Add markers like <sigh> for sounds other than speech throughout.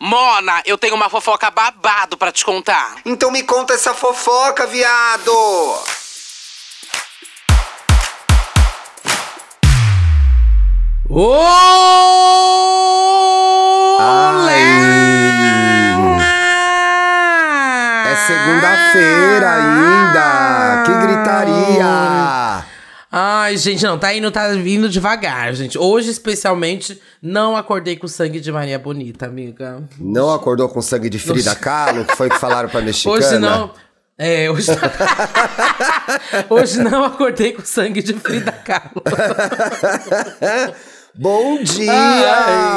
Mona, eu tenho uma fofoca babado pra te contar. Então me conta essa fofoca, viado! Olé! É segunda-feira ainda! Que gritaria! Ai, gente, não, tá indo, tá vindo devagar, gente. Hoje, especialmente, não acordei com sangue de Maria Bonita, amiga. Não acordou com sangue de Frida Kahlo, que foi que falaram pra <laughs> mexicana? Hoje não. É, hoje. <laughs> hoje não acordei com sangue de Frida Kahlo. <laughs> Bom dia,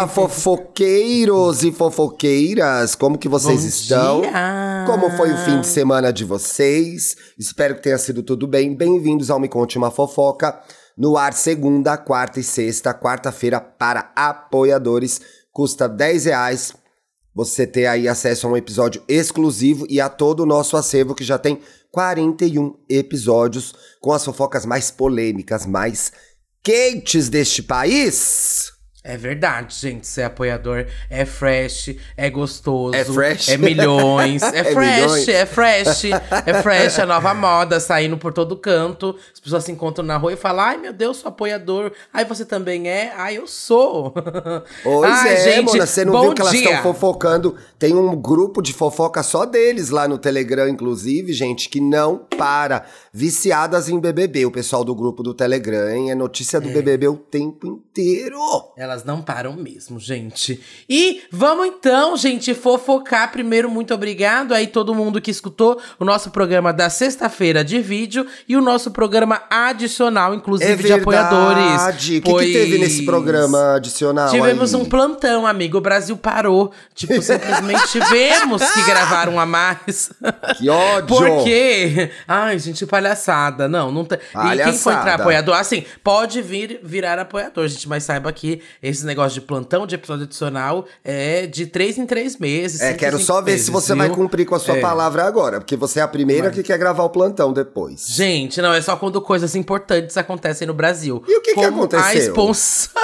Ai. fofoqueiros e fofoqueiras! Como que vocês Bom estão? dia. Como foi o fim de semana de vocês? Espero que tenha sido tudo bem. Bem-vindos ao Me Conte Uma Fofoca. No ar, segunda, quarta e sexta. Quarta-feira para apoiadores. Custa 10 reais. Você ter aí acesso a um episódio exclusivo e a todo o nosso acervo, que já tem 41 episódios com as fofocas mais polêmicas, mais quentes deste país. É verdade, gente. Ser apoiador é fresh, é gostoso. É fresh? É milhões. <laughs> É, É fresh, milhões? é fresh. É fresh, a nova moda, saindo por todo canto. As pessoas se encontram na rua e falam: ai meu Deus, sou apoiador. Ai, você também é? Ai, eu sou. <laughs> Pois Ai, é, gente, Mona, você não viu que elas estão fofocando? Tem um grupo de fofoca só deles lá no Telegram, inclusive, gente, que não para. Viciadas em BBB, o pessoal do grupo do Telegram, hein? É notícia do BBB o tempo inteiro. Elas não param mesmo, gente. E vamos então, gente, fofocar. Primeiro, muito obrigado aí todo mundo que escutou o nosso programa da sexta-feira de vídeo e o nosso programa adicional, inclusive É de apoiadores. O que, que teve nesse Pois programa adicional Tivemos aí? um plantão, amigo. O Brasil parou. Tipo, <laughs> simplesmente tivemos que gravar um a mais. Que ódio! Porque. Ai, gente, palhaçada. Não, não tem. E quem for entrar apoiador, assim, pode vir virar apoiador, gente, mas saiba que esse negócio de plantão, de episódio adicional, é de três em três meses. É, quero só ver meses, se você viu? vai cumprir com a sua É. palavra agora, porque você é a primeira que quer gravar o plantão depois. Gente, não, é só quando coisas importantes acontecem no Brasil. E o que que Como A aconteceu? expulsão.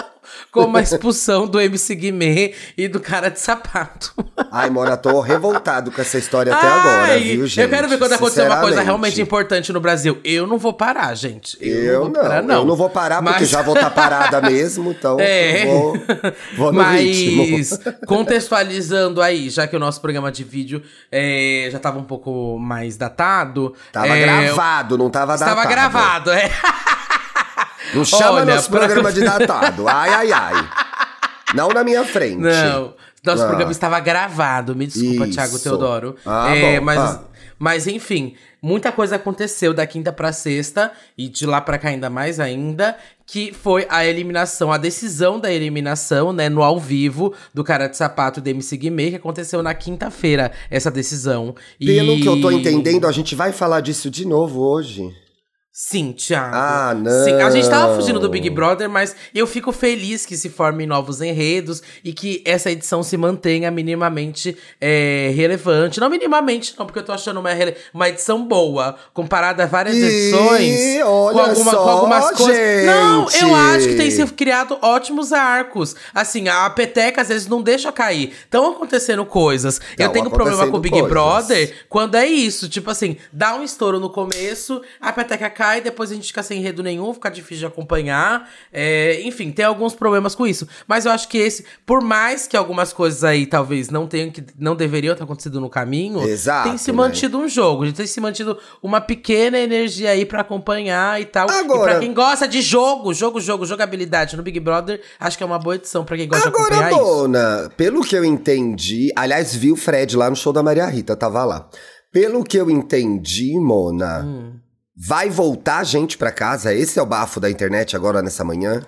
Como a expulsão do MC Guimê e do cara de sapato. Ai, Mona, tô revoltado com essa história até agora, Ai, viu, gente? Eu quero ver quando acontecer uma coisa realmente importante no Brasil. Eu não vou parar, gente. Eu, Eu não vou parar, não, eu não vou parar porque Mas- já vou estar parada mesmo, então <laughs> É. eu vou, vou no Mas, ritmo. <laughs> contextualizando aí, já que o nosso programa de vídeo é, já tava um pouco mais datado. Tava é, gravado, não tava datado. gravado, é. <laughs> <laughs> Não chama Olha, nosso pra- programa de <laughs> datado. Ai, ai, ai. Não na minha frente. Não, nosso Ah. programa estava gravado. Me desculpa, Isso. Thiago Teodoro. Ah, É, bom, mas, ah. mas enfim, muita coisa aconteceu da quinta pra sexta e de lá pra cá ainda mais ainda, que foi a eliminação, a decisão da eliminação, né, no ao vivo do cara de sapato do MC Guimê, que aconteceu na quinta-feira, essa decisão. E- Pelo que eu tô entendendo, a gente vai falar disso de novo hoje. Sim, Thiago. Ah, não. Sim, a gente tava fugindo do Big Brother, mas eu fico feliz que se formem novos enredos e que essa edição se mantenha minimamente é, relevante. Não minimamente, não, porque eu tô achando uma, uma edição boa, comparada a várias Ih, edições. olha com, alguma- com só, algumas coisas. Não, eu acho que tem sido criado ótimos arcos. Assim, a peteca às vezes não deixa cair. Estão acontecendo coisas. eu Tão tenho problema com o Big coisas. Brother quando é isso, tipo assim, dá um estouro no começo, a peteca cai, depois a gente fica sem enredo nenhum, fica difícil de acompanhar. É, enfim, tem alguns problemas com isso. Mas eu acho que esse, por mais que algumas coisas aí talvez não tenham que não deveriam ter acontecido no caminho, Exato, tem se né? mantido um jogo, tem se mantido uma pequena energia aí pra acompanhar e tal. Agora- E pra quem gosta de jogo, jogo, jogo, jogabilidade no Big Brother, acho que é uma boa edição pra quem gosta de Agora, acompanhar isso. Mona, pelo que eu entendi, aliás, vi o Fred lá no show da Maria Rita, tava lá. Pelo que eu entendi, Mona, Hum. Vai voltar gente pra casa? Esse é o bafo da internet agora nessa manhã?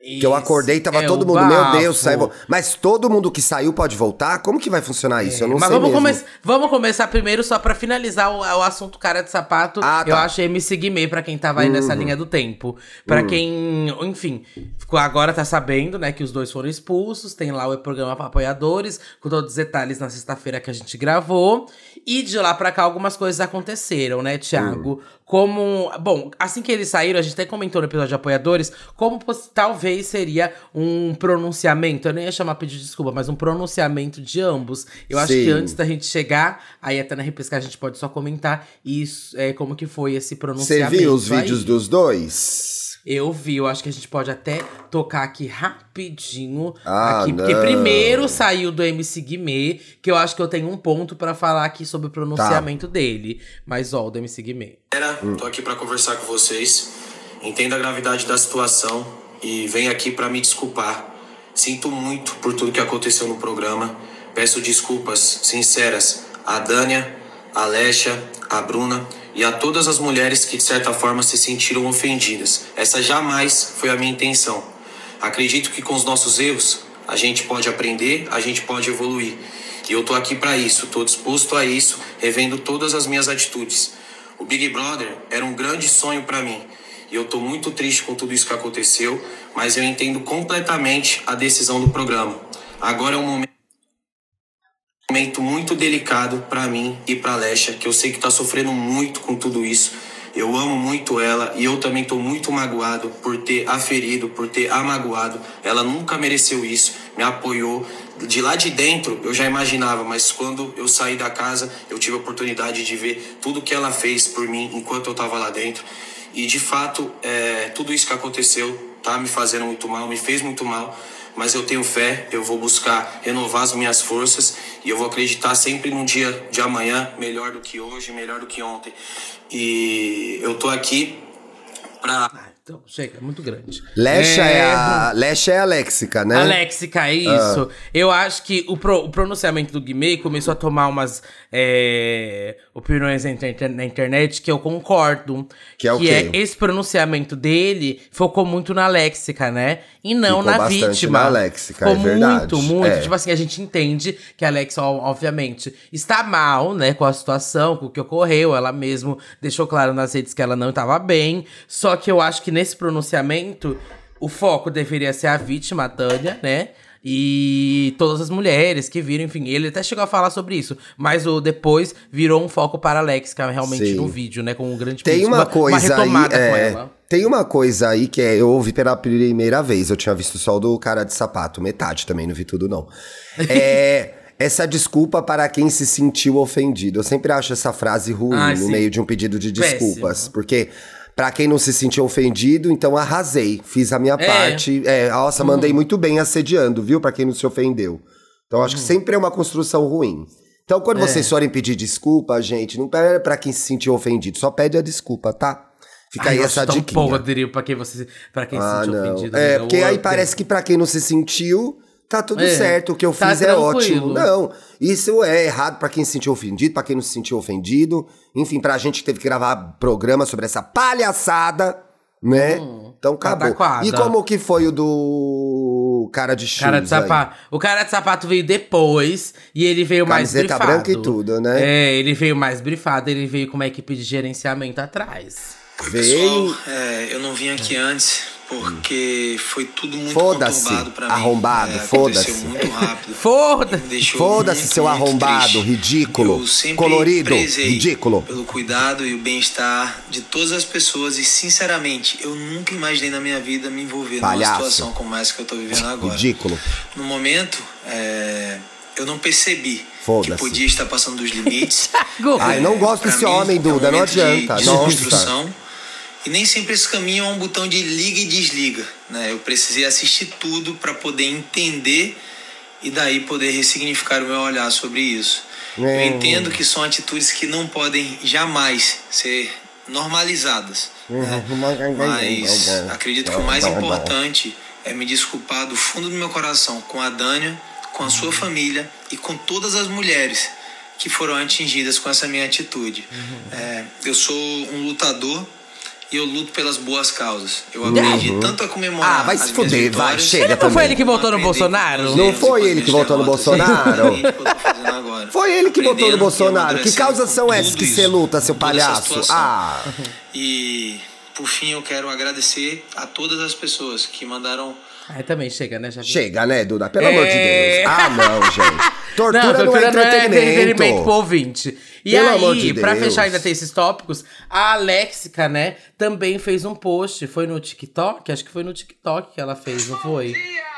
Que eu acordei e tava é todo mundo, meu bafo. Deus, saiu. Mas todo mundo que saiu pode voltar? Como que vai funcionar isso? Eu não Mas sei vamos, come vamos começar primeiro, só pra finalizar o, o assunto cara de sapato. Ah, tá. Eu acho MC Guimê pra quem tava aí nessa linha do tempo. Pra Uhum. quem, enfim, agora tá sabendo, né, que os dois foram expulsos. Tem lá o programa pra apoiadores, com todos os detalhes na sexta-feira que a gente gravou. E de lá pra cá algumas coisas aconteceram, né, Thiago? Como. Bom, assim que eles saíram, a gente até comentou no episódio de apoiadores, como talvez seria um pronunciamento. Eu nem ia chamar pedir desculpa, mas um pronunciamento de ambos. Eu Sim. acho que antes da gente chegar, aí até na repesca a gente pode só comentar isso, é, como que foi esse pronunciamento. Você viu os aí. vídeos dos dois? Eu vi, eu acho que a gente pode até tocar aqui rapidinho. Ah, aqui, porque primeiro saiu do MC Guimê, que eu acho que eu tenho um ponto para falar aqui sobre o pronunciamento tá. dele. Mas ó, o do MC Guimê. Galera, hum. tô aqui para conversar com vocês. Entendo a gravidade da situação e venho aqui para me desculpar. Sinto muito por tudo que aconteceu no programa. Peço desculpas sinceras a Dânia, a Alexa, a Bruna e a todas as mulheres que de certa forma se sentiram ofendidas. Essa jamais foi a minha intenção. Acredito que com os nossos erros a gente pode aprender, a gente pode evoluir. E eu tô aqui para isso, tô disposto a isso, revendo todas as minhas atitudes. O Big Brother era um grande sonho para mim. E eu tô muito triste com tudo isso que aconteceu, mas eu entendo completamente a decisão do programa. Agora é um momento muito delicado para mim e para Lesha, que eu sei que tá sofrendo muito com tudo isso. Eu amo muito ela e eu também tô muito magoado por ter aferido, por ter amagoado. Ela nunca mereceu isso, me apoiou. De lá de dentro eu já imaginava, mas quando eu saí da casa, eu tive a oportunidade de ver tudo que ela fez por mim enquanto eu tava lá dentro. E de fato, é, tudo isso que aconteceu tá me fazendo muito mal, me fez muito mal mas eu tenho fé, eu vou buscar renovar as minhas forças e eu vou acreditar sempre num dia de amanhã melhor do que hoje, melhor do que ontem. E eu tô aqui para então, chega, é muito grande. Lecha é, é a. Lecha é a léxica, né? A léxica, é isso. Ah. Eu acho que o, pro, o pronunciamento do Guimê começou a tomar umas é, opiniões na, inter, na, internet que eu concordo. Que é o que quê? é esse pronunciamento dele focou muito na léxica, né? E não Ficou na vítima. Na léxica, Ficou é muito, muito. É. Tipo assim, a gente entende que a Alexa, obviamente, está mal, né, com a situação, com o que ocorreu. Ela mesmo deixou claro nas redes que ela não estava bem. Só que eu acho que nesse pronunciamento, o foco deveria ser a vítima, a Tânia, né? E todas as mulheres que viram, enfim, ele até chegou a falar sobre isso, mas o depois virou um foco para a Alex, que é realmente Sim. no vídeo, né, com um grande Tem uma, uma coisa uma aí, é, Tem uma coisa aí que é, eu ouvi pela primeira vez, eu tinha visto só o do cara de sapato, metade também, não vi tudo não. <laughs> É essa desculpa para quem se sentiu ofendido. Eu sempre acho essa frase ruim ah, no meio de um pedido de desculpas, Péssimo. porque Pra quem não se sentiu ofendido, então arrasei. Fiz a minha é. parte. É, nossa, uhum. mandei muito bem assediando, viu? Pra quem não se ofendeu. Então acho uhum. que sempre é uma construção ruim. Então quando é. vocês forem pedir desculpa, gente, não pede pra quem se sentiu ofendido, só pede a desculpa, tá? Fica Ai, aí essa dica. podre pra quem você, para quem ah, se sentiu não. ofendido. É, porque aí parece que pra quem não se sentiu, tá tudo é, certo, o que eu tá fiz é ótimo. Não, isso é errado para quem se sentiu ofendido, para quem não se sentiu ofendido. Enfim, pra gente que teve que gravar programa sobre essa palhaçada, né? Hum, então acabou. E como que foi o do cara de shoes cara de sapato. Aí? O cara de sapato veio depois e ele veio Camiseta mais brifado. branca e tudo, né? É, ele veio mais brifado, ele veio com uma equipe de gerenciamento atrás. Veio. Pessoal, é, eu não vim aqui antes porque foi tudo muito conturbado pra mim. Arrombado, é, foda-se. muito rápido. <laughs> Foda-se. Foda-se, seu arrombado, triste. ridículo. colorido, ridículo. Pelo cuidado e o bem-estar de todas as pessoas. E, sinceramente, eu nunca imaginei na minha vida me envolver Palhaço. numa situação como essa que eu tô vivendo <laughs> agora. Ridículo. No momento, é, eu não percebi que podia estar passando dos limites. <laughs> Ai, não gosto desse homem, Duda, é um não adianta. De, de Nossa. E nem sempre esse caminho é um botão de liga e desliga. Né? Eu precisei assistir tudo para poder entender e daí poder ressignificar o meu olhar sobre isso. É. Eu entendo que são atitudes que não podem jamais ser normalizadas. Né? Mas acredito que o mais importante é me desculpar do fundo do meu coração com a Dânia, com a sua família e com todas as mulheres que foram atingidas com essa minha atitude. É, eu sou um lutador e eu luto pelas boas causas. Eu aprendi uhum. tanto a comemorar. Ah, vai se fuder, vai, chega. Não <laughs> foi ele que votou no Bolsonaro? Não foi ele que votou no Bolsonaro. Foi ele que votou no Bolsonaro. Que causas são essas que você luta, seu palhaço? Ah. E por fim eu quero agradecer a todas as pessoas que mandaram Aí também chega, né, já Chega, né, Duda? Pelo é... amor de Deus. Ah, não, gente. <laughs> Tortura não é entretenimento. pro ouvinte. E Pelo aí, de pra Deus. fechar ainda ter esses tópicos, a Alexica, né, também fez um post. Foi no TikTok? Acho que foi no TikTok que ela fez, não foi?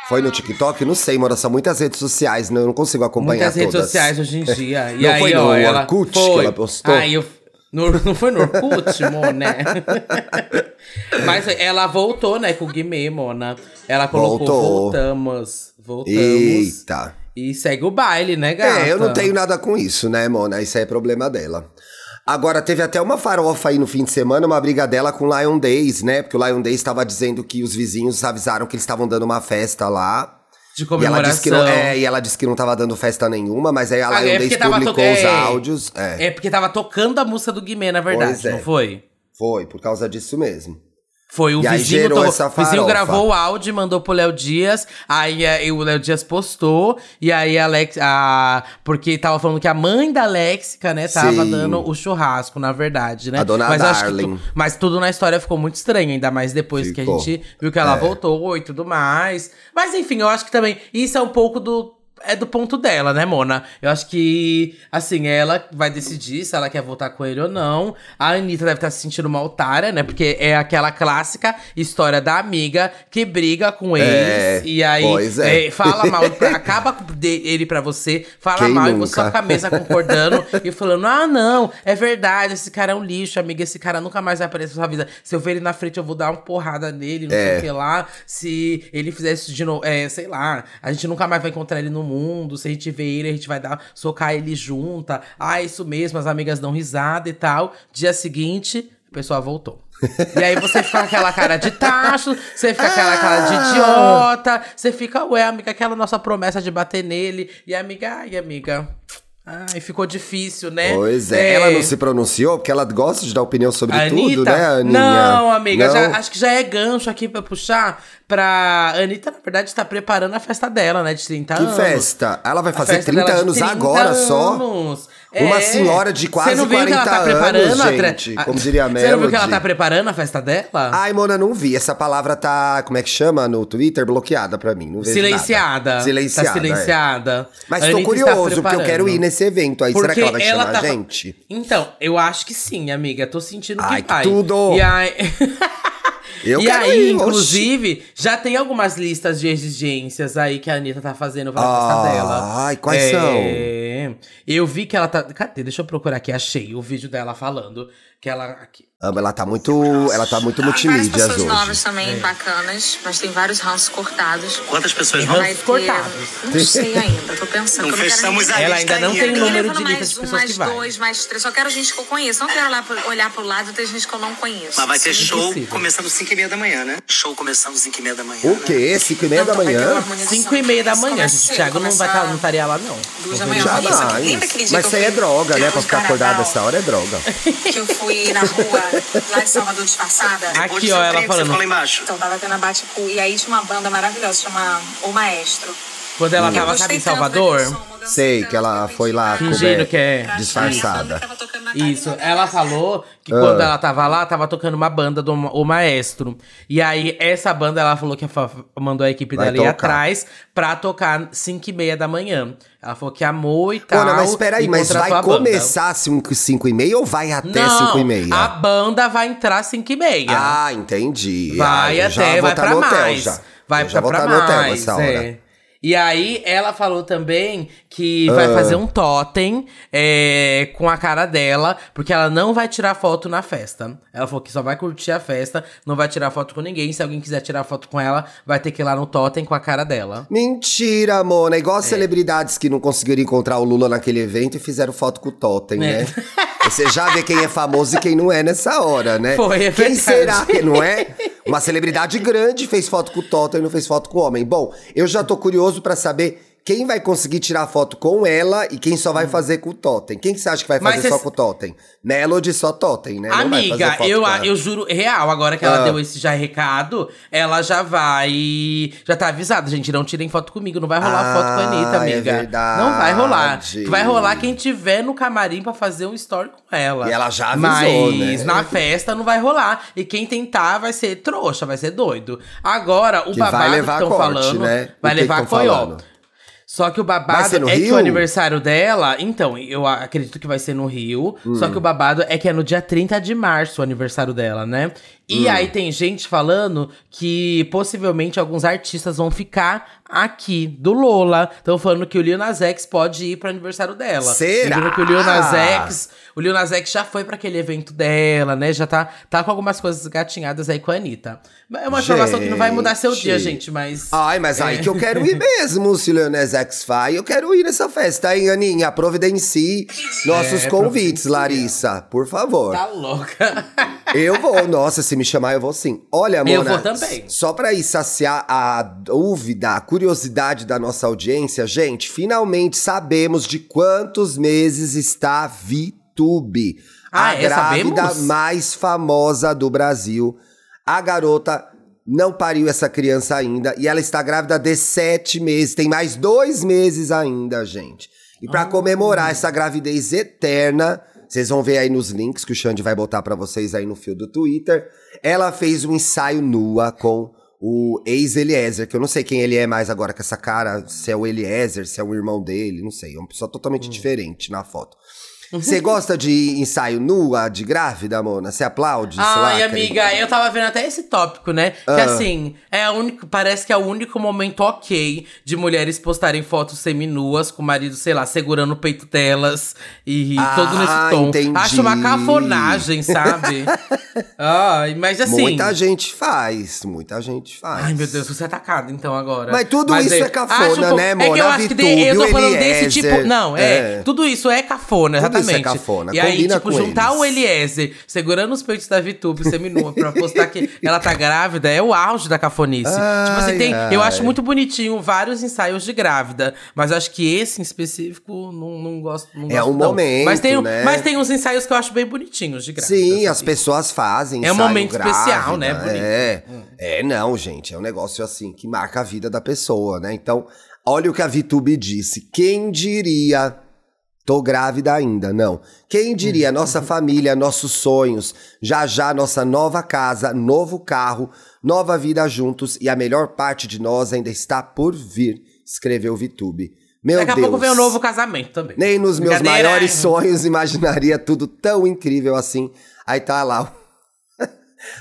Foi no TikTok? Não sei, mano. São muitas redes sociais, né? Eu não consigo acompanhar Muitas redes todas. sociais hoje em dia. <laughs> E Não aí, foi no ó, ela Orkut que foi. ela postou? Aí eu, no- <laughs> não foi no Orkut, Mona? <laughs> Mas ela voltou, né, com o Guimê, Mona. Ela colocou Voltou. voltamos. Voltamos. Eita. E segue o baile, né, gata? É, eu não tenho nada com isso, né, Mona? Isso aí é problema dela. Agora, teve até uma farofa aí no fim de semana, uma briga dela com o Lion Days, né? Porque o Lion Days estava dizendo que os vizinhos avisaram que eles estavam dando uma festa lá. De E ela comemoração. disse que não, é, e ela disse que não tava dando festa nenhuma, mas aí a Ah, Lion é Days publicou to- os é. áudios. É, É porque tava tocando a música do Guimê, na verdade, Pois é. não foi? foi, por causa disso mesmo. Foi o E aí vizinho, gerou to- essa o vizinho gravou o áudio e mandou pro Léo Dias. Aí eh, o Léo Dias postou. E aí a Alex. A, porque tava falando que a mãe da Alexica, né, tava Sim. dando o churrasco, na verdade, né? A dona mas Darling. tu- mas tudo na história ficou muito estranho, ainda mais depois que a Ficou. gente viu que ela É. voltou e tudo mais. Mas enfim, eu acho que também isso é um pouco do. É do ponto dela, né, Mona? Eu acho que, assim, ela vai decidir se ela quer voltar com ele ou não. A Anitta deve estar se sentindo uma otária, né? Porque é aquela clássica história da amiga que briga com eles. É, e aí pois é. eh, fala mal, <laughs> acaba ele pra você, fala Quem mal e você só nunca? fica a mesa concordando <laughs> e falando: ah, não, é verdade, esse cara é um lixo, amiga, esse cara nunca mais vai aparecer na sua vida. Se eu ver ele na frente, eu vou dar uma porrada nele, não sei É. o que lá. Se ele fizer isso de novo, é, sei lá, a gente nunca mais vai encontrar ele no mundo. Se a gente ver ele, a gente vai dar, socar ele junta. Ah, isso mesmo, as amigas dão risada e tal. Dia seguinte, a pessoa voltou. <laughs> E aí você fica com aquela cara de tacho, você fica com aquela cara de idiota, você fica, ué, amiga, aquela nossa promessa de bater nele. E amiga, ai, amiga. Ai, ficou difícil, né? Pois é. Ela não se pronunciou, porque ela gosta de dar opinião sobre A tudo, Anitta? né, Aninha? Não, amiga, Não? já- acho que já é gancho aqui pra puxar pra. Anitta, na verdade, tá preparando a festa dela, né? De 30 Que anos. festa? Ela vai fazer festa 30 dela de anos 30 agora só? Anos. Uma É. senhora de quase Você não viu que ela 40 tá anos, gente, a- como diria a Você não viu que ela Melody. tá preparando a festa dela? Ai, Mona, não vi. Essa palavra tá, como é que chama no Twitter? Bloqueada pra mim. Não vejo silenciada. Nada. Silenciada. Tá é. silenciada. Mas A tô Anitta está curioso, porque eu quero ir nesse evento aí. Será que Porque ela vai chamar tá- a gente? Então, eu acho que sim, amiga. Tô sentindo Ai, que vai. tudo! E aí... <laughs> Eu e aí, ir, oxi. inclusive, já tem algumas listas de exigências aí que a Anitta tá fazendo pra festa Ah, dela. ai, quais É, Eu vi que ela tá. Cadê? Deixa eu procurar aqui. Achei o vídeo dela falando que ela. Aqui. Ah, Ela tá muito, ela tá muito Tem várias pessoas hoje. novas também, bacanas, mas tem vários ranços cortados. Quantas pessoas vão? Vai ter- cortados. Não sei ainda, tô pensando. Não que quero fechamos ninguém. a Ela ainda não tem número de lista mais de um, pessoas mais que vai. dois, mais três. Só quero gente que eu conheço. Não quero olhar pro, olhar pro lado e ter gente que eu não conheço. Mas vai ter Sim. show Impossível. começando 5 e meia da manhã, né? Show começando 5 e meia da manhã. O né? quê? 5 e meia da manhã? harmonização. 5 e meia da manhã, gente. O Thiago não, vai começa tá, não estaria lá, não. Duas da manhã. Mas que isso aí é droga, né? Pra ficar acordado essa hora é droga. Que eu fui na rua lá de Salvador disfarçada. Depois Aqui, do ó, ela falando. Você ficou lá embaixo. Então tava tendo a bate E aí tinha uma banda maravilhosa, chama O Maestro. Quando ela tava, sabe, em tanto Salvador. Sei que ela foi lá Fingindo que é disfarçada. achar, tava tocando na casa Isso, ela falou que Ah. quando ela tava lá, tava tocando uma banda do O Maestro. E aí, essa banda, ela falou que fa- mandou a equipe Vai dela ir tocar. atrás pra tocar 5 e meia da manhã. Ela falou que amou e tal. Mona, mas peraí, e mas vai a começar 5 e meia ou vai até Não, 5 e meia? a banda vai entrar 5 e meia. Ah, entendi. Vai ah, eu já até, vai tá pra no hotel mais. já. Vai pra, pra tá no hotel mais, essa hora. é. E aí, ela falou também que vai Ah. fazer um totem é, com a cara dela, porque ela não vai tirar foto na festa. Ela falou que só vai curtir a festa, não vai tirar foto com ninguém. Se alguém quiser tirar foto com ela, vai ter que ir lá no totem com a cara dela. Mentira, Mona. Igual É. celebridades que não conseguiram encontrar o Lula naquele evento e fizeram foto com o Totem, É. né? <laughs> Você já vê quem é famoso e quem não é nessa hora, né? Foi, é Quem será que não é? Uma celebridade grande fez foto com o Totem e não fez foto com o homem. Bom, eu já tô curioso pra saber quem vai conseguir tirar foto com ela e quem só vai fazer com o Totem. Quem que você acha que vai Hum. Mas fazer só com o Totem? Melody só Totem, né? Amiga, eu, eu juro, real, agora que ela Ah. deu esse já recado, ela já vai. Já tá avisada, gente. Não tirem foto comigo, não vai rolar Ah, foto com a Anitta, é amiga. verdade. Não vai rolar. Vai rolar quem tiver no camarim pra fazer um story com ela. E ela já avisou, Mas né? na festa não vai rolar. E quem tentar vai ser trouxa, vai ser doido. Agora, o Que vai babado levar que estão falando. né? Vai levar que Só que o babado ser no é que Rio? o aniversário dela. Então, eu acredito que vai ser no Rio. Hum. Só que o babado é que é no dia 30 de março o aniversário dela, né? E Hum. aí tem gente falando que possivelmente alguns artistas vão ficar aqui, do Lola. Estão falando que o Lil Nas X pode ir pro aniversário dela. Será? Lembrando que o Lil Nas X. O Lil Nas X já foi pra aquele evento dela, né? Já tá, tá com algumas coisas gatinhadas aí com a Anitta. É uma informação que não vai mudar seu dia, Gente. mas. Ai, mas aí que eu quero ir mesmo, se o Leonés X vai, eu quero ir nessa festa, hein, Aninha? Providencie nossos É, convites. Larissa, por favor. Tá louca. <laughs> Eu vou, nossa, se me chamar eu vou sim. Olha, Mona, Eu vou também. só pra ir saciar a dúvida, a curiosidade da nossa audiência, gente, finalmente sabemos de quantos meses está VTube. Ah, a é? grávida Sabemos? mais famosa do Brasil. A garota não pariu essa criança ainda e ela está grávida de sete meses. Tem mais dois meses ainda, gente. E Ah. pra comemorar essa gravidez eterna, vocês vão ver aí nos links que o Xande vai botar pra vocês aí no fio do Twitter. Ela fez um ensaio nua com o ex-Eliezer, que eu não sei quem ele é mais agora com essa cara, se é o Eliezer, se é o irmão dele, não sei. É uma pessoa totalmente Hum. diferente na foto. Você gosta de ensaio nua de grávida, Mona? Você aplaude? Ai, amiga, eu tava vendo até esse tópico, né? Que Ah. assim, é o único, parece que é o único momento ok de mulheres postarem fotos seminuas com o marido, sei lá, segurando o peito delas e Ah, todo nesse tom. entendi. Acho uma cafonagem, sabe? <laughs> Ai, mas assim. Muita gente faz, muita gente faz. Ai, meu Deus, você é atacado então agora. Mas tudo isso é cafona, acho um pouco- né, É que Mona? eu acho que de- eu tô falando desse Eliezer. tipo. Não, é, É. Tudo isso é cafona, Tudo isso é cafona, E aí, tipo, juntar eles. o Eliezer segurando os peitos da Vitube seminua pra postar que ela tá grávida é o auge da cafonice. tipo assim, tem, Ai, eu ai. acho muito bonitinho vários ensaios de grávida, mas eu acho que esse em específico não, não gosto. Não É gosto, um não. momento, mas tem, né? Mas tem uns ensaios que eu acho bem bonitinhos de grávida. Sim, assim. as pessoas fazem. É um momento especial, né? grávida, Bonito. É. é, não, gente. É um negócio assim que marca a vida da pessoa, né? Então, olha o que a Vitube disse. Quem diria. Tô grávida ainda, não. Quem diria, nossa família, nossos sonhos, já já nossa nova casa, novo carro, nova vida juntos e a melhor parte de nós ainda está por vir, escreveu Vitube. Meu Daqui a Deus. pouco vem o novo casamento também. Nem nos meus maiores sonhos <laughs> imaginaria tudo tão incrível assim. Aí tá lá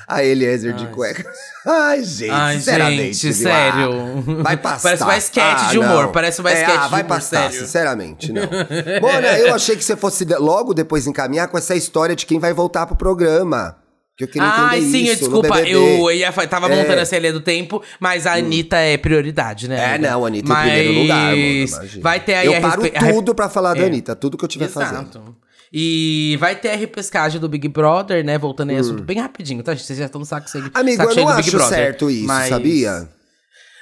a Eliezer de cueca. <laughs> Ai, gente, Ai, sinceramente. gente, viu? Ah, sério. vai <laughs> passar. Parece uma sketch Ah, de humor, não. parece uma É, sketch ah, de vai humor, passar, sério. sinceramente, não. <laughs> Mona, eu achei que você fosse logo depois encaminhar com essa história de quem vai voltar pro programa. Que eu queria Ai, entender sim, eu- isso no desculpa, eu ia, tava É. Hum. montando essa linha do tempo, mas a Anitta é prioridade, né? É, não, a Anitta mas em primeiro lugar, Mona. Vai ter aí Eu a paro respe- a- tudo pra falar da É. Anitta, tudo que eu tiver fazendo. E vai ter a repescagem do Big Brother, né? Voltando aí Hum. assunto bem rapidinho, tá? Vocês já estão no saco, cheio- Amigo, saco eu cheio não acho Brother. certo isso, mas... sabia?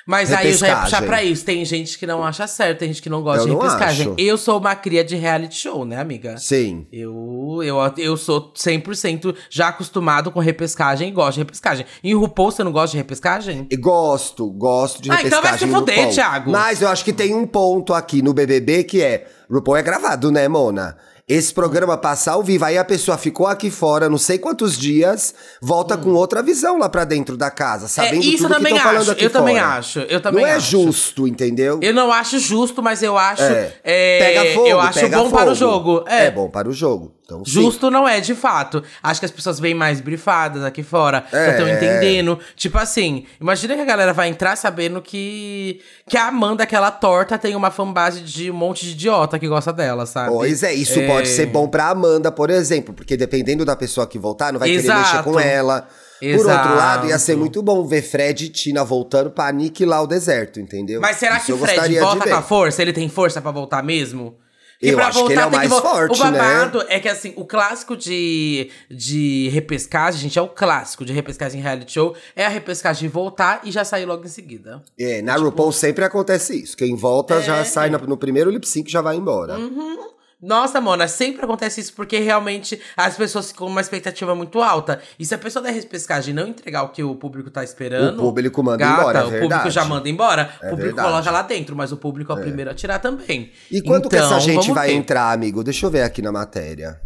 Mas aí eu já ia puxar Repescagem. pra isso. Tem gente que não acha certo, tem gente que não gosta Eu de repescagem. Eu sou uma cria de reality show, né, amiga? Sim. Eu, eu, eu sou 100% já acostumado com repescagem e gosto de repescagem. Em RuPaul, você não gosta de repescagem? Gosto, gosto de Ah, então vai repescagem se fuder. Thiago. Mas eu acho que tem um ponto aqui no BBB que é... RuPaul é gravado, né, Mona? Esse programa passa ao vivo, aí a pessoa ficou aqui fora não sei quantos dias, volta com outra visão lá pra dentro da casa, sabendo Hum. É, isso tudo também que estão falando acho, aqui eu também fora. acho, eu também Não é acho. justo, entendeu? Eu não acho justo, mas eu acho. É. é, pega fogo, eu acho bom para o fogo. jogo. É. É, bom para o jogo. Então. Justo não é, de fato. Acho que as pessoas vêm mais brifadas aqui fora, É. estão entendendo. Tipo assim, imagina que a galera vai entrar sabendo que, que a Amanda, aquela torta, tem uma fanbase de um monte de idiota que gosta dela, sabe? Pois é, isso pode ser bom pra Amanda, por exemplo, porque dependendo da pessoa que voltar, não vai querer Exato. mexer com ela. Por outro lado, ia ser muito bom ver Fred e Tina voltando pra aniquilar o deserto, entendeu? Mas será Isso que Fred volta com a força? Ele tem força pra voltar mesmo? Eu pra acho que ele é o mais forte, O né? babado é que, assim, o clássico de, de repescagem, gente, é o clássico de repescagem em reality show, é a repescagem voltar e já sair logo em seguida. É, na RuPaul sempre acontece isso. Quem volta já sai no, no primeiro lip sync e já vai embora. Nossa, Mona, sempre acontece isso porque realmente as pessoas ficam com uma expectativa muito alta. E se a pessoa der repescagem e não entregar o que o público tá esperando. O público manda gata, embora, é O público já manda embora. É o público verdade. coloca lá dentro, mas o público é o primeiro a tirar também. E quando que Então, essa gente vamos vai ver. entrar, amigo? Deixa eu ver aqui na matéria.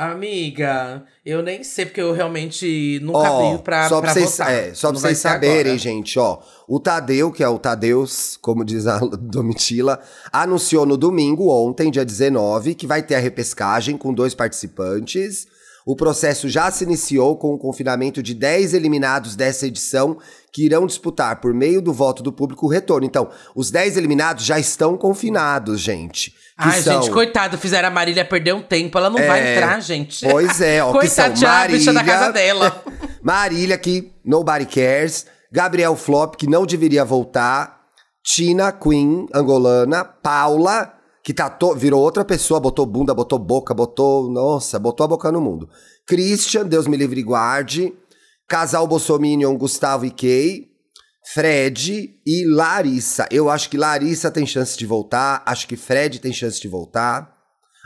Amiga, eu nem sei, porque eu realmente nunca Ó, abri pra, só pra vocês, votar. é, só pra vocês saberem, agora. gente, ó. O Tadeu, que é o Tadeus, como diz a <laughs> Domitila, anunciou no domingo, ontem, dia 19, que vai ter a repescagem com dois participantes. O processo já se iniciou com o confinamento de 10 eliminados dessa edição que irão disputar, por meio do voto do público, o retorno. Então, os 10 eliminados já estão confinados, gente. Ai, são... gente, coitado, fizeram a Marília perder um tempo. Ela não vai É, entrar, gente. Pois é, ó. que são Coitadinha, a bicha da Marília- casa dela. <laughs> Marília, que nobody cares. Gabriel Flop, que não deveria voltar. Tina Queen, angolana. Paula, que tá to- virou outra pessoa, botou bunda, botou boca, botou. Nossa, botou a boca no mundo. Christian, Deus me livre e guarde. Casal Bolsominion, Gustavo e Kay. Fred e Larissa. Eu acho que Larissa tem chance de voltar. Acho que Fred tem chance de voltar.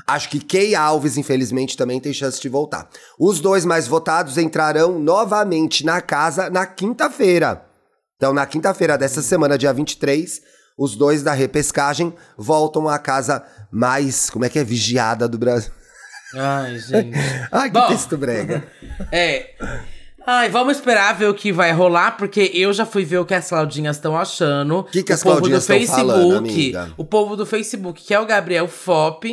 Acho que Kay Alves, infelizmente, também tem chance de voltar. Os dois mais votados entrarão novamente na casa na quinta-feira. Então, na quinta-feira dessa semana, dia 23, os dois da repescagem voltam à casa mais, como é que é, vigiada do Brasil. Ai, gente. <laughs> Ai, que Bom, texto brega. É. Ai, vamos esperar ver o que vai rolar, porque eu já fui ver o que as Claudinhas estão achando. Que que o as povo do Claudinhas tão Facebook, falando, amiga? o povo do Facebook, que é o Gabriel Fop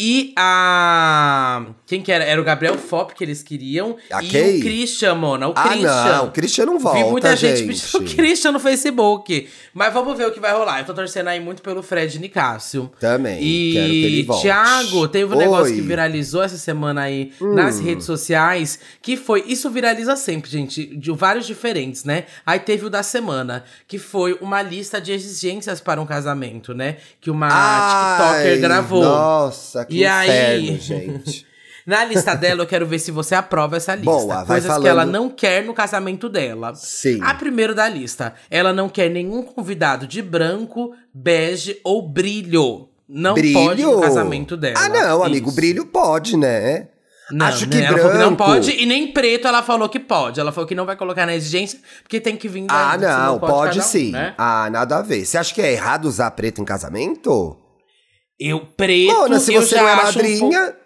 e a quem que era? Era o Gabriel Fop que eles queriam A e Kay? o Christian, mona, o Ah, Christian. não, o Christian não volta, Vi muita gente, gente. pedindo o Christian no Facebook. Mas vamos ver o que vai rolar. Eu tô torcendo aí muito pelo Fred Nicásio. Também, E quero que ele volte. Thiago, teve um negócio Oi. Hum. que viralizou essa semana aí nas redes sociais, que foi, isso viraliza sempre, gente, de vários diferentes, né? Aí teve o da semana, que foi uma lista de exigências para um casamento, né? Que uma TikToker Ai, gravou. Nossa, que E inferno, aí? <laughs> gente. Na lista dela, eu quero ver se você aprova essa lista. Boa, vai Coisas falando. que ela não quer no casamento dela. Sim. A primeira da lista, ela não quer nenhum convidado de branco, bege ou brilho. Não pode no casamento dela. Ah, não, amigo, Isso. brilho pode, né? Não, Acho né? que ela branco. falou que não pode e nem preto ela falou que pode. Ela falou que não vai colocar na exigência porque tem que vir da Ah, não, pode, cada um, sim. né? Ah, nada a ver. Você acha que é errado usar preto em casamento? Eu preto, Mona, se você não é um madrinha. pouco-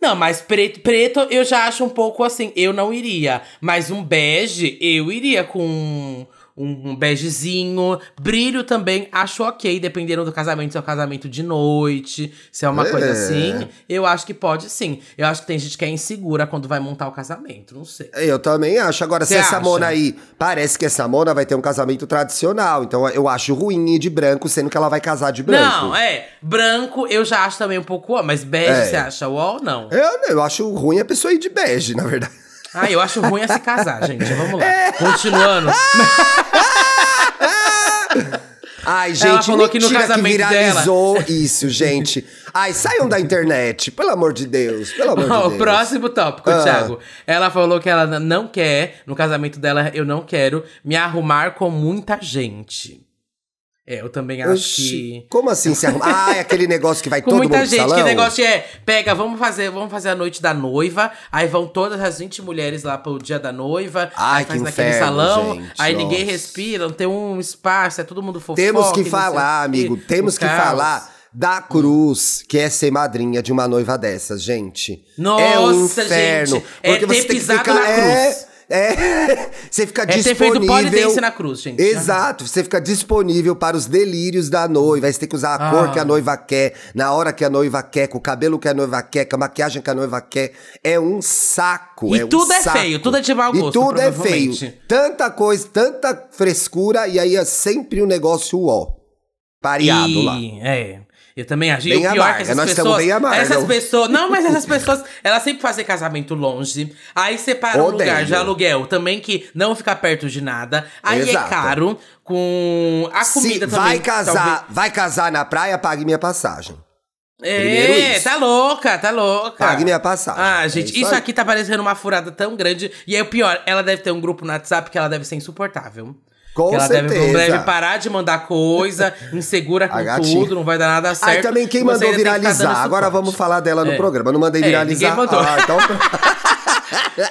Não, mas preto, preto eu já acho um pouco assim, eu não iria. Mas um bege, eu iria com um, um begezinho. Brilho também, acho ok, dependendo do casamento, se é um casamento de noite, se é uma É. coisa assim. Eu acho que pode sim. Eu acho que tem gente que é insegura quando vai montar o casamento, não sei. Eu também acho. Agora, se Você essa acha? Mona aí. Parece que essa Mona vai ter um casamento tradicional. Então eu acho ruim ir de branco, sendo que ela vai casar de branco. Não, é. Branco eu já acho também um pouco ó, mas bege É. você acha ó não? Eu, eu acho ruim a pessoa ir de bege, na verdade. Ah, eu acho ruim é se casar, gente. Vamos lá. É. Continuando. <laughs> Ai, gente, Ela falou que no casamento viralizou isso, gente. Ai, saiam da internet, pelo amor de Deus, pelo amor de Ó, Deus. o próximo tópico, Ah. Thiago. Ela falou que ela não quer, no casamento dela, eu não quero me arrumar com muita gente. É, eu também acho Oxi, que. Como assim se arruma? Ah, é aquele negócio que vai <laughs> Com todo muita mundo gente, salão? que negócio é, pega, vamos fazer, vamos fazer a noite da noiva, aí vão todas as 20 mulheres lá pro dia da noiva, Ai, aí faz que naquele inferno, salão, gente, aí ninguém nossa. respira, não tem um espaço, é todo mundo fofoca. Temos que falar, amigo, temos que caos. falar da cruz, que é ser madrinha de uma noiva dessas, gente. Nossa, é um inferno. gente, é porque ter você tem que pisado ficar, na cruz. É, é, <laughs> você fica É ter disponível. feito polidense na cruz, gente. Exato, você fica disponível para os delírios da noiva. Aí você tem que usar a Ah. cor que a noiva quer, na hora que a noiva quer, com o cabelo que a noiva quer, com a maquiagem que a noiva quer. É um saco. E é um tudo é saco. feio, tudo é de mau E gosto, tudo é feio. Tanta coisa, tanta frescura, e aí é sempre um negócio ó. Pareado e, lá. É. Eu também acho. Bem e o pior é que essas nós estamos pessoas. Essas pessoas. <laughs> Não, mas essas pessoas, elas sempre fazem casamento longe. Aí separam um lugar de aluguel também que não fica perto de nada. Aí Exato. é caro. Com a Se comida também. vai casar, talvez- vai casar na praia, pague minha passagem. É, isso. tá louca, tá louca. Pague minha passagem. Ah, É gente, isso isso, aí. aqui tá parecendo uma furada tão grande. E aí o pior, ela deve ter um grupo no WhatsApp que ela deve ser insuportável. Com ela deve, certeza. deve parar de mandar coisa, <laughs> insegura com tudo, não vai dar nada certo. Aí também quem mandou viralizar. Agora vamos falar dela no É. programa. Eu não mandei É, viralizar. ninguém mandou. Ah, então... <laughs>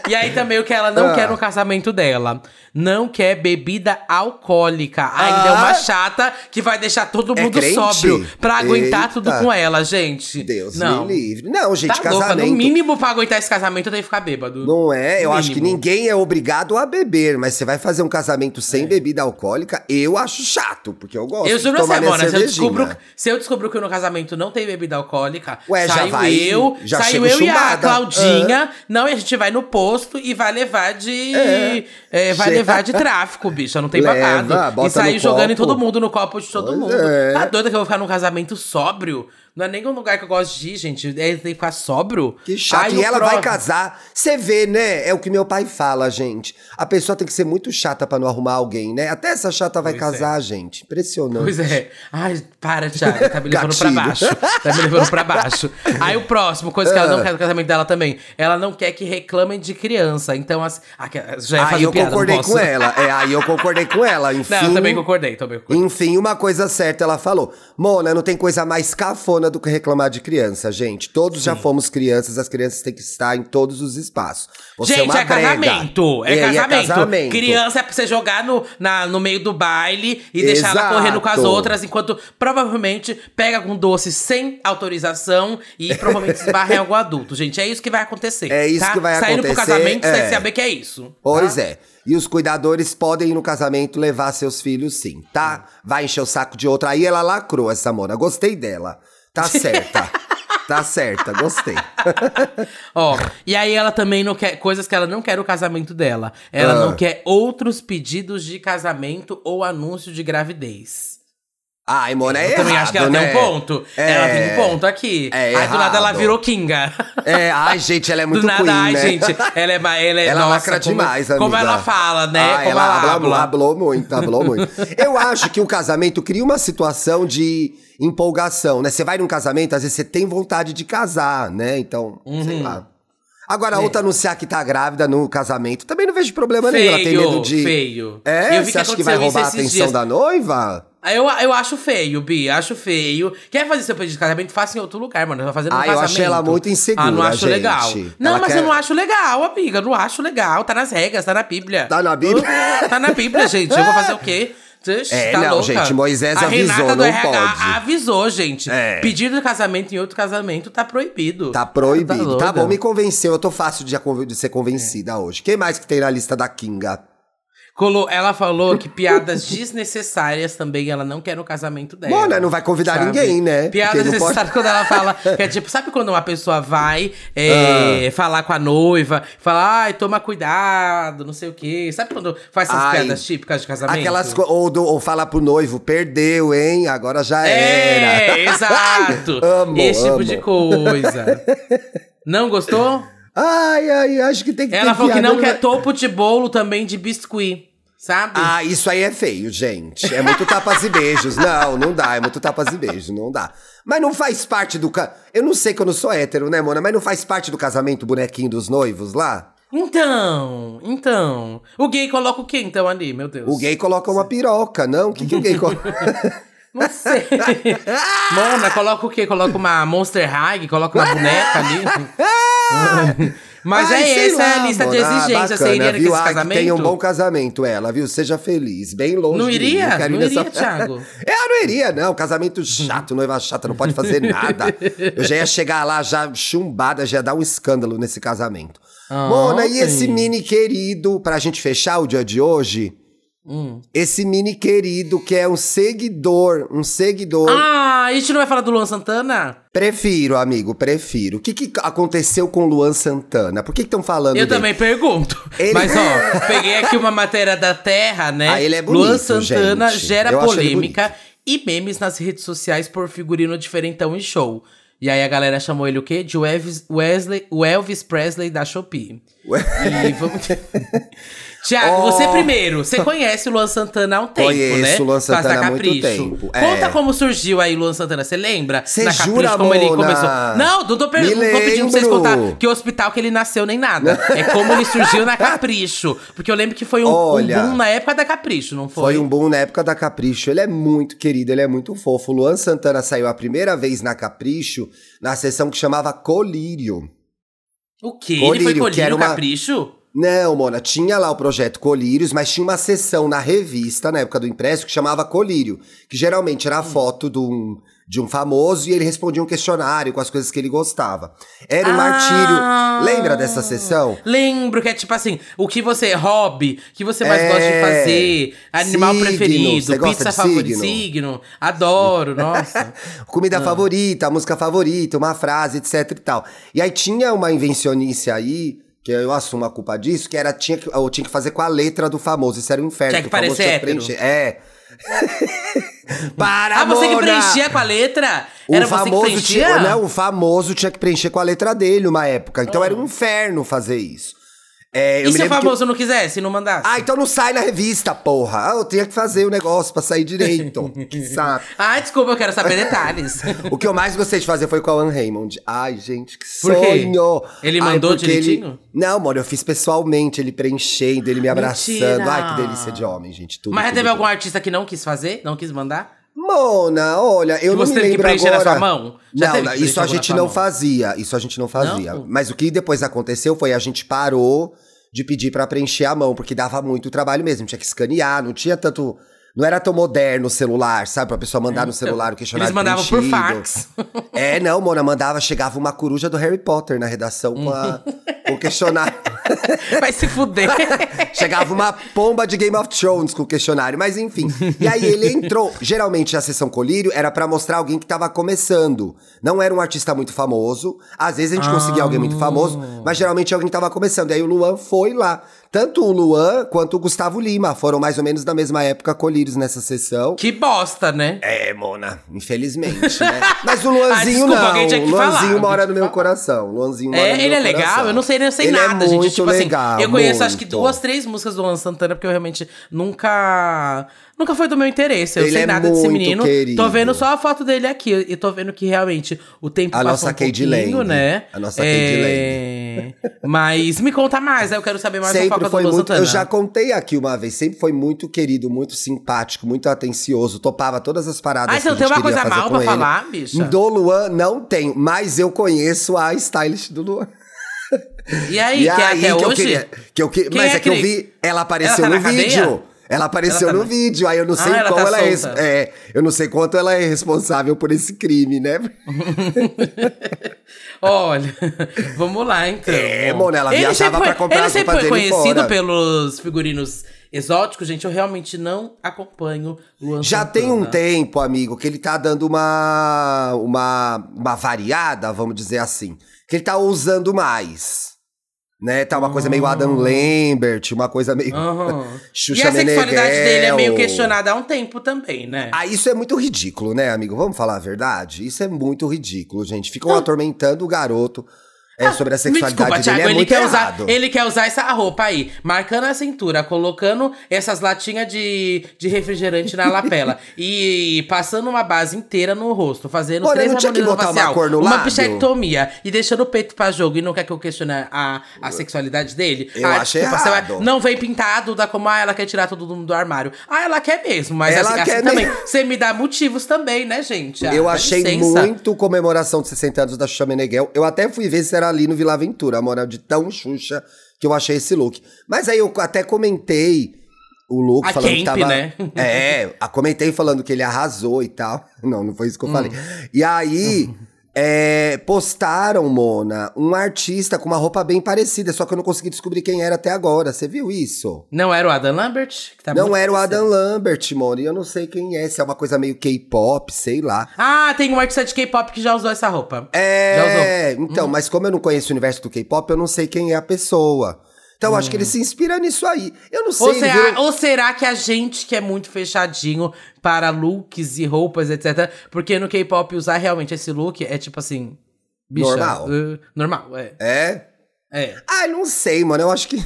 E aí também o que ela não Ah. quer no casamento dela. Não quer bebida alcoólica. Ainda é uma Ah. chata que vai deixar todo É mundo crente? sóbrio pra aguentar Eita. tudo com ela, gente. Deus não. me livre. Não, gente, Tá louca, casamento. no mínimo pra aguentar esse casamento eu tenho que ficar bêbado. Não é, eu acho que ninguém é obrigado a beber, mas você vai fazer um casamento sem bebida alcoólica, eu acho chato, porque eu gosto Eu de juro pra tomar você, Mona, se eu, descubro, se eu descubro que no casamento não tem bebida alcoólica, Ué, já saiu vai- eu, já saiu eu e a. Claudinha, não, e a gente vai no posto e vai levar de. É. é, vai Chega- levar de tráfico, bicha, não tem Leva, babado. E sair jogando em copo. todo mundo, no copo de todo Pois mundo. é. Tá doida que eu vou ficar num casamento sóbrio? Não é nem um lugar que eu gosto de ir, gente. É, tem que ficar sóbrio. Que chato. Ai, e ela vai prova- casar. Você vê, né? É o que meu pai fala, gente. A pessoa tem que ser muito chata pra não arrumar alguém, né? Até essa chata vai Pois casar, gente. Impressionante. Pois é. Ai, para, Thiago. Tá me levando pra baixo. Tá me levando pra baixo. <laughs> Aí o próximo, coisa que ela Ah. não quer no casamento dela também. Ela não quer que reclamem de criança. Então, as, ah, já ia Aí eu piada, concordei com ela. É, aí eu concordei com ela. Enfim, Não, eu também concordei, também concordei. Enfim, uma coisa certa ela falou. Mona, não tem coisa mais cafona do que reclamar de criança, gente. Todos já fomos crianças, as crianças têm que estar em todos os espaços. Você Gente, é é brega. casamento. É, casamento. casamento. Criança é pra você jogar no, na, no meio do baile e deixar ela Exato. correndo com as outras, enquanto provavelmente pega com doce sem autorização e provavelmente esbarra em algum adulto. Gente, é isso que vai acontecer. É isso tá? que vai Saindo pro acontecer, casamento, você tem é. saber que é isso. Pois tá? é. E os cuidadores podem ir no casamento levar seus filhos, sim, tá? Vai encher o saco de outra. Aí ela lacrou essa Mona. Gostei dela. Tá <laughs> certa. tá certa, gostei. Ó, e aí ela também não quer coisas que ela não quer no casamento dela. Ela Ah. não quer outros pedidos de casamento ou anúncio de gravidez. Ai, Mona, é Eu também acho que ela errado, tem um né? ponto. É. Ela tem um ponto aqui. É aí do nada ela errado. virou Kinga. É, ai, gente, ela é muito do nada, queen, ai, né? gente, ela é, ela é Ela nossa, lacra como, demais, Como amiga. ela fala, né? Ah, como ela ela, habla. hablou muito, hablou muito. Eu acho que o casamento cria uma situação de empolgação, né? Você vai num casamento, às vezes você tem vontade de casar, né? Então, Uhum. sei lá. Agora, a outra anunciar que tá grávida no casamento, também não vejo problema nenhum. Ela tem Feio, medo de. feio. É? Eu vi Você que acha que vai roubar a atenção dias. da noiva? Ah, Eu, eu acho feio, Bi, acho feio. Quer fazer seu pedido de casamento? Faça em outro lugar, mano. Vai fazer no Ah, eu casamento. achei ela muito insegura, Ah, não acho gente. legal. Não, Ela mas quer- eu não acho legal, amiga. Não acho legal. Tá nas regras, tá na Bíblia. Tá na Bíblia? Tá na Bíblia, gente. Eu vou fazer o quê? É, tá não, louca. gente, Moisés a avisou, Renata do não RH pode. avisou, gente. É. Pedido de casamento em outro casamento tá proibido. Tá proibido. Tá, doida. bom, me convenceu. Eu tô fácil de, de ser convencida hoje. Quem mais que tem na lista da Kinga? Ela falou que <laughs> piadas desnecessárias também ela não quer no casamento dela. Mona, não vai convidar sabe? ninguém, né? Piadas desnecessárias pode- quando ela fala. <laughs> Que é tipo, sabe quando uma pessoa vai Ah. é, falar com a noiva, fala, ai, toma cuidado, não sei o quê. Sabe quando faz essas Ai, piadas típicas de casamento? Aquelas ou, do- ou falar pro noivo, perdeu, hein? Agora já É, era. <laughs> exato. Amo, Esse tipo amo. de coisa. Não gostou? Ai, ai, acho que tem que Ela ter falou que piada não no- quer topo de bolo também de biscuit. Sabe? Ah, isso aí é feio, gente. É muito tapas e beijos. Não, não dá. É muito tapas e beijos. Não dá. Mas não faz parte do. Ca... Eu não sei que eu não sou hétero, né, Mona? Mas não faz parte do casamento bonequinho dos noivos lá? Então, então. O gay coloca o quê então ali, meu Deus? O gay coloca uma piroca, não? O que, que o gay coloca? <laughs> Não sei. Mona, coloca o quê? Coloca uma Monster High, coloca uma boneca ali. <laughs> Mas Ai, é essa lá, a lista de Mona. Ah, exigências. Você bacana, iria viu? nesse Ah, casamento? tenha um bom casamento, ela, viu? Seja feliz, bem longe Não de mim, iria? quero ir Não iria, Thiago? É, <laughs> eu não iria, não. Casamento chato, noiva chata, não pode fazer <laughs> nada. Eu já ia chegar lá, já chumbada, já ia dar um escândalo nesse casamento. Ah, Mona, e esse mini querido, pra gente fechar o dia de hoje? Hum. Esse mini querido que é um seguidor, um seguidor. Ah, a gente não vai falar do Luan Santana? Prefiro, amigo, prefiro. O que, que aconteceu com o Luan Santana? Por que estão falando Eu dele? também pergunto. Ele- Mas, ó, <laughs> peguei aqui uma matéria da Terra, né? Ah, ele é bonito, Luan Santana gente. gera Eu polêmica e memes nas redes sociais por figurino diferentão em show. E aí a galera chamou ele o quê? De Elvis, Wesley, o Elvis Presley da Shopee. E vamos... <laughs> Tiago, Oh. você primeiro. Você conhece o Luan Santana há um tempo, Conheço né? o Luan Santana há muito tempo, é. Conta como surgiu aí o Luan Santana. Você lembra? Cê Na jura, como ele começou. Não, não tô, per... Não tô pedindo pra vocês contar que hospital que ele nasceu nem nada. É como ele surgiu na Capricho. Porque eu lembro que foi um, um Olha, boom na época da Capricho, não foi? Foi um boom na época da Capricho. Ele é muito querido, ele é muito fofo. O Luan Santana saiu a primeira vez na Capricho na sessão que chamava Colírio. O quê? ele foi Colírio, que colírio era uma- capricho? Não, Mona, tinha lá o projeto Colírios, mas tinha uma sessão na revista, na época do impresso, que chamava Colírio, que geralmente era a foto de um, de um famoso e ele respondia um questionário com as coisas que ele gostava. Era um Ah! martírio. Lembra dessa sessão? Lembro que é tipo assim, o que você hobby, o que você mais É. gosta de fazer, animal Signo, preferido, pizza favorita, signo? signo, adoro, <laughs> nossa. Comida favorita, a música favorita, uma frase, etc e tal. E aí tinha uma invencionice aí, que eu assumo a culpa disso, que era tinha que, eu tinha que fazer com a letra do famoso. Isso era um inferno. Tinha que famoso parecer que hétero. preencher. É. <laughs> Para, ah, você que preenchia com a letra? O Era você que famoso preenchia? tinha, não, o famoso tinha que preencher com a letra dele uma época. Então era um inferno fazer isso. É, eu E se o famoso não quisesse, não mandasse? Ah, então não sai na revista, porra. Ah, eu tinha que fazer o negócio pra sair direito. <laughs> que saco. Ai, desculpa, eu quero saber <laughs> detalhes. O que eu mais gostei de fazer foi com a Alan Raymond. Ai, gente, que Por quê? sonho! Ele Ai, mandou porque direitinho? Não, mano, eu fiz pessoalmente, ele preenchendo, ele me abraçando. Mentira! Ai, que delícia de homem, gente. Tudo, Mas já tudo, teve tudo. algum artista que não quis fazer? Não quis mandar? Mona, olha, eu Que não você me teve que lembro preencher na agora. sua mão? Já não, não, que isso preencher a na gente não mão? fazia. Isso a gente não fazia. Não? Mas o que depois aconteceu foi a gente parou de pedir pra preencher a mão, porque dava muito trabalho mesmo. Tinha que escanear, não tinha tanto. Não era tão moderno o celular, sabe? Pra pessoa mandar no celular o questionário Eles mandavam por preenchido. fax. <laughs> É, não, Mona, mandava, chegava uma coruja do Harry Potter na redação com, a, com o questionário. <laughs> Vai se fuder. <laughs> Chegava uma pomba de Game of Thrones com o questionário, mas enfim. E aí ele entrou. Geralmente a sessão colírio era pra mostrar alguém que tava começando. Não era um artista muito famoso. Às vezes a gente conseguia alguém muito famoso, mas geralmente alguém que tava começando. E aí o Luan foi lá. Tanto o Luan quanto o Gustavo Lima foram mais ou menos na mesma época colírios nessa sessão. que bosta, né? É, Mona, infelizmente, né? <laughs> Mas o Luanzinho Ah, desculpa, não. alguém tinha que Luanzinho falar, mora no meu coração. Luanzinho mora no É, meu ele é legal, coração. eu não sei, eu sei Ele nada, é gente. muito Tipo legal, assim, eu conheço acho que muito. duas, três músicas do Luan Santana, porque eu realmente nunca. Nunca foi do meu interesse. Eu Ele sei é nada desse menino. querido. Tô vendo só a foto dele aqui. E tô vendo que realmente o tempo A passa nossa um pouquinho, Lang. né? A nossa é... Mas me conta mais, né? Eu quero saber mais Sempre fofoca foi do muito. Santana. Eu já contei aqui uma vez, sempre foi muito querido, muito simpático, muito atencioso, topava todas as paradas. Ah, você que não tem uma coisa mal pra ele. falar, bicha? Do Luan, não tenho, mas eu conheço a stylist do Luan. E aí, que é até que eu hoje? queria. Que eu, que, mas é é, que eu vi, ela apareceu Ela tá no vídeo. cadeia? Ela apareceu Ela tá no vídeo, aí eu não sei Ah, ela como tá ela é, é. Eu não sei quanto ela é responsável por esse crime, né? <laughs> Olha, <laughs> vamos lá então. É, Mona, ela Ele viajava sempre pra foi- comprar Ele sempre foi conhecido pelos figurinos exóticos, gente. Eu realmente não acompanho Luan Já Santana. tem um tempo, amigo, que ele tá dando uma, uma, uma variada, vamos dizer assim. Que ele tá usando mais. Né? Tá uma coisa meio Adam Lambert, uma coisa meio. Aham. <laughs> Xuxa e a sexualidade Meneghel. dele é meio questionada há um tempo também, né? Ah, isso é muito ridículo, né, amigo? Vamos falar a verdade? Isso é muito ridículo, gente. Ficam atormentando o garoto é, sobre a Ah, Me sexualidade desculpa, dele. Thiago, é ele muito quer, usar, ele quer usar essa roupa aí, marcando a cintura, colocando essas latinhas de, de refrigerante na lapela <laughs> e passando uma base inteira no rosto, fazendo Olha, três não tinha que botar uma facial, cor no uma lábio? pichectomia e deixando o peito pra jogo e não quer que eu questione a, a sexualidade dele? Eu ah, acho desculpa, vai- errado. não vem pintado, dá como, ah, ela quer tirar todo mundo do armário. Ah, ela quer mesmo, mas Ela assim, quer assim também, você me dá motivos também, né, gente? Ah, Eu achei licença. muito comemoração de 60 anos da Xuxa Meneghel. Eu até fui ver se era ali no Vila Aventura, a moral de tão Xuxa que eu achei esse look. Mas aí eu até comentei o look A falando que camp, tava. né? É, comentei falando que ele arrasou e tal. <laughs> Não, não foi isso que Hum. eu falei. E aí. É, postaram, Mona, um artista com uma roupa bem parecida, só que eu não consegui descobrir quem era até agora. Você viu isso? Não era o Adam Lambert? Tá não era o. Adam Lambert, Mona, e eu não sei quem é, se é uma coisa meio K-pop, sei lá. Ah, tem um artista de K-pop que já usou essa roupa. Já É, então, mas como eu não conheço o universo do K-pop, eu não sei quem é a pessoa. Então, eu acho que ele se inspira nisso aí. Eu não sei. Ou será, virou- ou será que a gente que é muito fechadinho para looks e roupas, etc. Porque no K-pop usar realmente esse look é tipo assim. Bicha, Normal. uh, normal, é. É? É. Ah, não sei, mano. Eu acho que.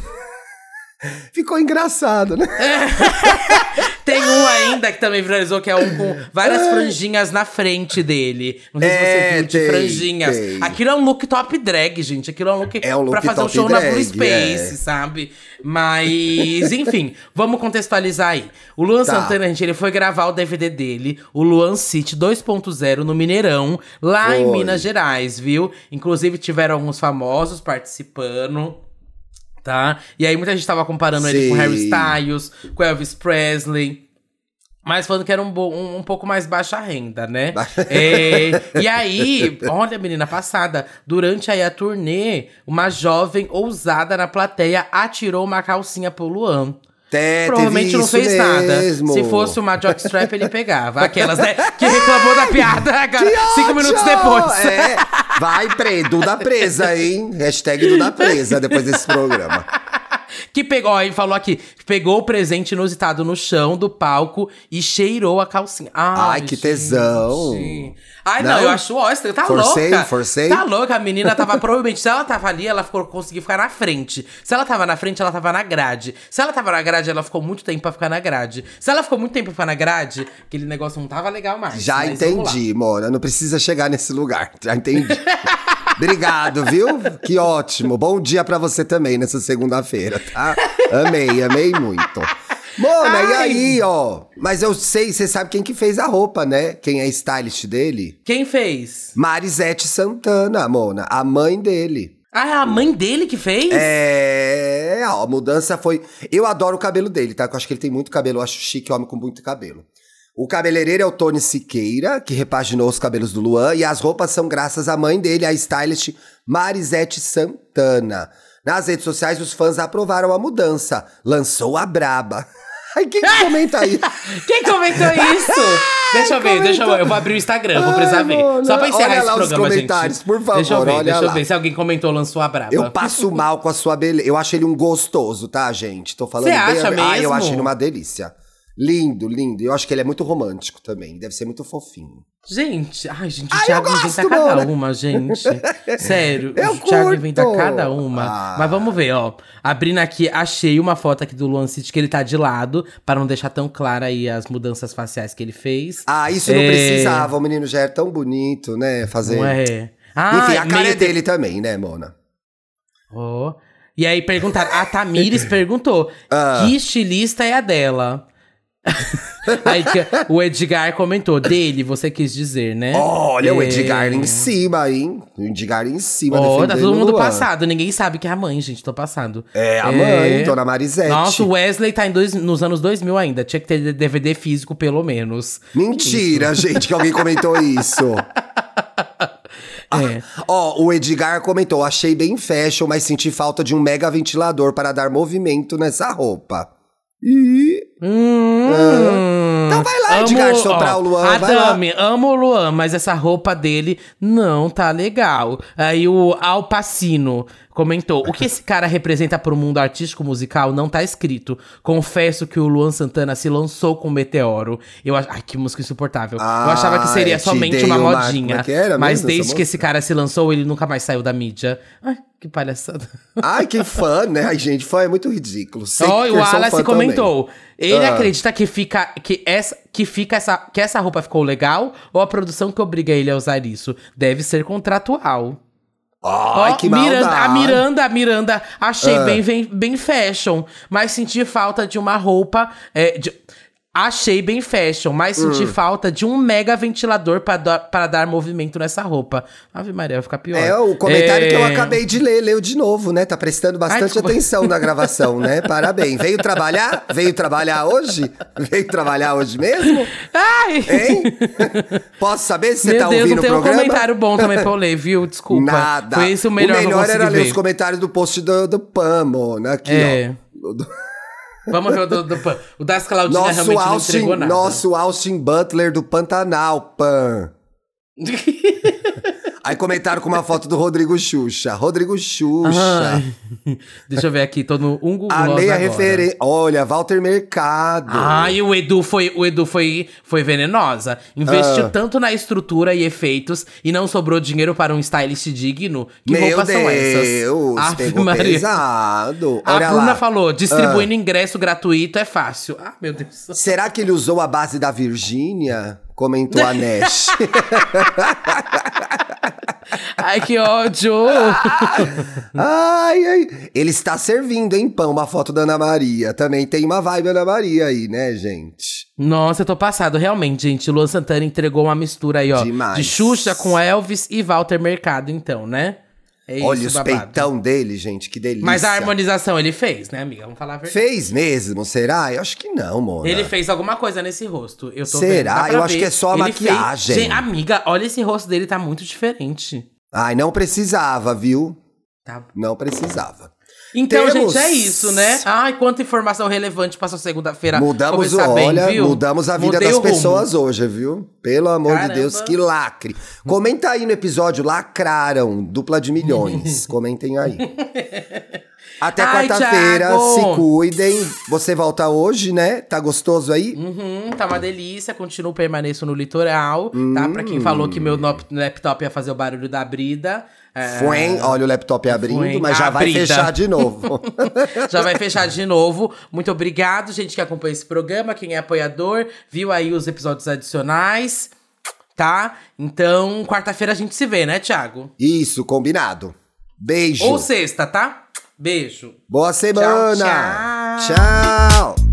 Ficou engraçado, né? <laughs> Tem um ainda que também viralizou, que é um com várias franjinhas na frente dele. Não sei se É, você viu, de tem, franjinhas. tem. Aquilo é um look top drag, gente. Aquilo é um look, É um look pra fazer um show na Blue drag, Space, é. sabe? Mas, <laughs> enfim, vamos contextualizar aí. O Luan Tá. Santana, gente, ele foi gravar o DVD dele, o Luan City 2.0, no Mineirão, lá em Foi. Minas Gerais, viu? Inclusive, tiveram alguns famosos participando. Tá? E aí muita gente tava comparando ele com Sim. Harry Styles, com Elvis Presley. Mas falando que era um, bo- um, um pouco mais baixa renda, né? <laughs> É, e aí, olha, menina passada, durante aí a turnê, uma jovem ousada na plateia atirou uma calcinha pro Luan. É, Provavelmente não fez nada. mesmo. Se fosse uma jockstrap, ele pegava. Aquelas, né? <laughs> Que reclamou da piada agora, cinco minutos depois. É, vai pre, Duda presa, hein? Hashtag Duda presa depois desse programa. Que pegou, aí falou aqui, pegou o presente inusitado no chão do palco e cheirou a calcinha. Ai, que tesão. Ai, não, Não? eu acho ótimo, tá Forcei, louca. forcei. Tá louca, a menina tava, <laughs> provavelmente, se ela tava ali, ela ficou, conseguiu ficar na frente. Se ela tava na frente, ela tava na grade. Se ela tava na grade, ela ficou muito tempo pra ficar na grade. Se ela ficou muito tempo pra ficar na grade, aquele negócio não tava legal mais. Já entendi, Mona. Não precisa chegar nesse lugar. Já entendi. <laughs> Obrigado, viu? Que ótimo. Bom dia pra você também nessa segunda-feira, tá? Amei, amei muito. Mona, e Ai. aí, ó? Mas eu sei, você sabe quem que fez a roupa, né? Quem é stylist dele? Quem fez? Marisete Santana, Mona, a mãe dele. Ah, é a mãe dele que fez? É, ó, a mudança foi. Eu adoro o cabelo dele, tá? Eu acho que ele tem muito cabelo, eu acho chique homem com muito cabelo. O cabeleireiro é o Tony Siqueira, que repaginou os cabelos do Luan, e as roupas são graças à mãe dele, a stylist Marisete Santana. Nas redes sociais, os fãs aprovaram a mudança. Lançou a braba. <laughs> Ai, quem que comenta <laughs> aí? Quem comentou isso? <laughs> deixa eu ver, deixa eu ver. Eu vou abrir o Instagram, eu vou precisar Ai, ver. mano, Só pra encerrar olha esse lá os comentários, gente. por favor, Deixa eu ver, olha deixa eu lá. ver se alguém comentou lançou a braba. Eu passo mal com a sua beleza. Eu acho ele um gostoso, tá, gente? Tô falando Você bem. acha Ah, eu mesmo? acho ele uma delícia. Lindo, lindo. Eu acho que ele é muito romântico também. Deve ser muito fofinho. Gente, ai, gente, o Ai, Thiago inventa cada mano. uma, gente. <laughs> Sério, Eu o Thiago curto. inventa cada uma. Ah. Mas vamos ver, ó. Abrindo aqui, achei uma foto aqui do Luan City que ele tá de lado, para não deixar tão clara aí as mudanças faciais que ele fez. Ah, isso não É, precisava. O menino já era tão bonito, né? Fazer. Não é? Ah, Enfim, a cara é dele também, né, Mona? Ó. E aí perguntaram, a Tamires <laughs> perguntou, Ah. que estilista é a dela? <laughs> aí o Edgar comentou, dele, você quis dizer, né? Olha, o É. Edgar em cima, hein? O Edgar em cima. Ó, tá todo mundo o passado. Ninguém sabe que é a mãe, gente. Tô passado. É, a mãe, Dona Marisete. Nossa, o Wesley tá em dois, nos anos 2000 ainda. Tinha que ter DVD físico, pelo menos. Mentira, gente, que alguém comentou isso. <laughs> É. Ó, o Edgar comentou: achei bem fashion, mas senti falta de um mega ventilador para dar movimento nessa roupa. Ih. Hum, Então vai lá, Edgar, soprar o Luan, A vai lá. Dami, amo o Luan, mas essa roupa dele não tá legal. Aí o Alpacino comentou: o que esse cara representa pro mundo artístico musical não tá escrito. Confesso que o Luan Santana se lançou com o Meteoro. Eu ach... Ai, que música insuportável. Ah, eu achava que seria te somente uma uma- modinha. como é mas desde que esse cara se lançou, ele nunca mais saiu da mídia. Ai, que palhaçada. Ai, que fã, né? Ai, gente, fã é muito ridículo. Sei e o Wallace comentou. Ele Ah. acredita que fica que essa que fica essa que essa roupa ficou legal ou a produção que obriga ele a usar isso deve ser contratual. Ai, Ó, que Miranda, maldade. a Miranda, a Miranda, achei Ah. bem, bem bem fashion, mas senti falta de uma roupa é, de- Achei bem fashion, mas senti Hum. falta de um mega ventilador pra dar, para dar movimento nessa roupa. Ave Maria, vai ficar pior. É, o comentário É, que eu acabei de ler, leu de novo, né? Tá prestando bastante desculpa. atenção na <laughs> gravação, né? Parabéns. Veio trabalhar? Veio trabalhar hoje? Veio trabalhar hoje mesmo? Ai! Hein? Posso saber se você Meu tá Deus, ouvindo não o tem um programa? comentário bom também pra eu ler, viu? Desculpa. Nada. Foi esse o melhor, eu consegui era ler ver. os comentários do post do, do Pam, Mona. Aqui, É. ó. Vamos ver o do, do Pan. O das Claudina Nosso realmente não Austin, entregou nada. nosso Austin Butler do Pantanal, Pan. <laughs> Aí comentaram com uma foto do Rodrigo Xuxa. Rodrigo Xuxa. Ai. <laughs> Deixa eu ver aqui, tô no um Google A meia agora. referência. Olha, Walter Mercado. Ai, o Edu foi, o Edu foi, foi venenosa. Investiu Ah. tanto na estrutura e efeitos e não sobrou dinheiro para um stylist digno. Que Meu roupas são essas? Deus, Ave pegou Maria. pesado. A Olha Bruna lá. falou: distribuindo ingresso gratuito é fácil. Ah, meu Deus. Será que ele usou a base da Virgínia? Comentou a Nash. <laughs> Ai, que ódio! <laughs> ai, ai. Ele está servindo, hein, pão, uma foto da Ana Maria. Também tem uma vibe Ana Maria aí, né, gente? Nossa, eu tô passado, realmente, gente. Luan Santana entregou uma mistura aí, ó. Demais. De Xuxa com Elvis e Walter Mercado, então, né? É isso, Olha os babado. peitão dele, gente, que delícia. Mas a harmonização ele fez, né, amiga? Vamos falar a verdade. Fez mesmo, será? Eu acho que não, Mona. Ele fez alguma coisa nesse rosto. Eu tô Será? vendo, Eu acho ver. que é só a Ele maquiagem. Gente, amiga, olha esse rosto dele, tá muito diferente. Ai, não precisava, viu? Tá. Não precisava. Então, Temos- gente, é isso, né? Ai, quanta informação relevante passou segunda-feira. Mudamos, o, bem, olha, viu? mudamos a vida Mudei das pessoas hoje, viu? Pelo amor Caramba. de Deus, que lacre. Comenta aí no episódio, lacraram, dupla de milhões. <laughs> Comentem aí. <laughs> Até quarta-feira, se cuidem. Você volta hoje, né? Tá gostoso aí? Uhum, tá uma delícia, continuo, permaneço no litoral, tá? Pra quem Hum. falou que meu laptop ia fazer o barulho da brida. é, Fuem, olha o laptop abrindo, Fuem, mas já vai abrida. fechar de novo. <laughs> Já vai fechar de novo. Muito obrigado, gente que acompanha esse programa, quem é apoiador, viu aí os episódios adicionais, tá? Então, quarta-feira a gente se vê, né, Thiago? Isso, combinado. Beijo. Ou sexta, tá? Beijo. Boa semana. tchau. Tchau.